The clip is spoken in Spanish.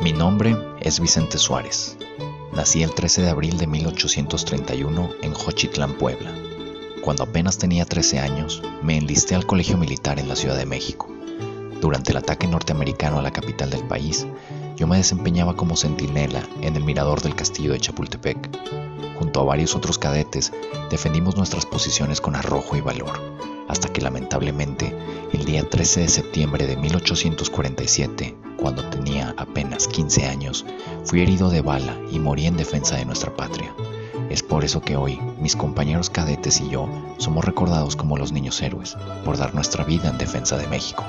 Mi nombre es Vicente Suárez. Nací el 13 de abril de 1831 en Jochitlán, Puebla. Cuando apenas tenía 13 años, me enlisté al Colegio Militar en la Ciudad de México. Durante el ataque norteamericano a la capital del país, yo me desempeñaba como centinela en el mirador del castillo de Chapultepec. Junto a varios otros cadetes, defendimos nuestras posiciones con arrojo y valor, hasta que lamentablemente, el día 13 de septiembre de 1847, cuando tenía apenas 15 años, fui herido de bala y morí en defensa de nuestra patria. Es por eso que hoy mis compañeros cadetes y yo somos recordados como los niños héroes, por dar nuestra vida en defensa de México.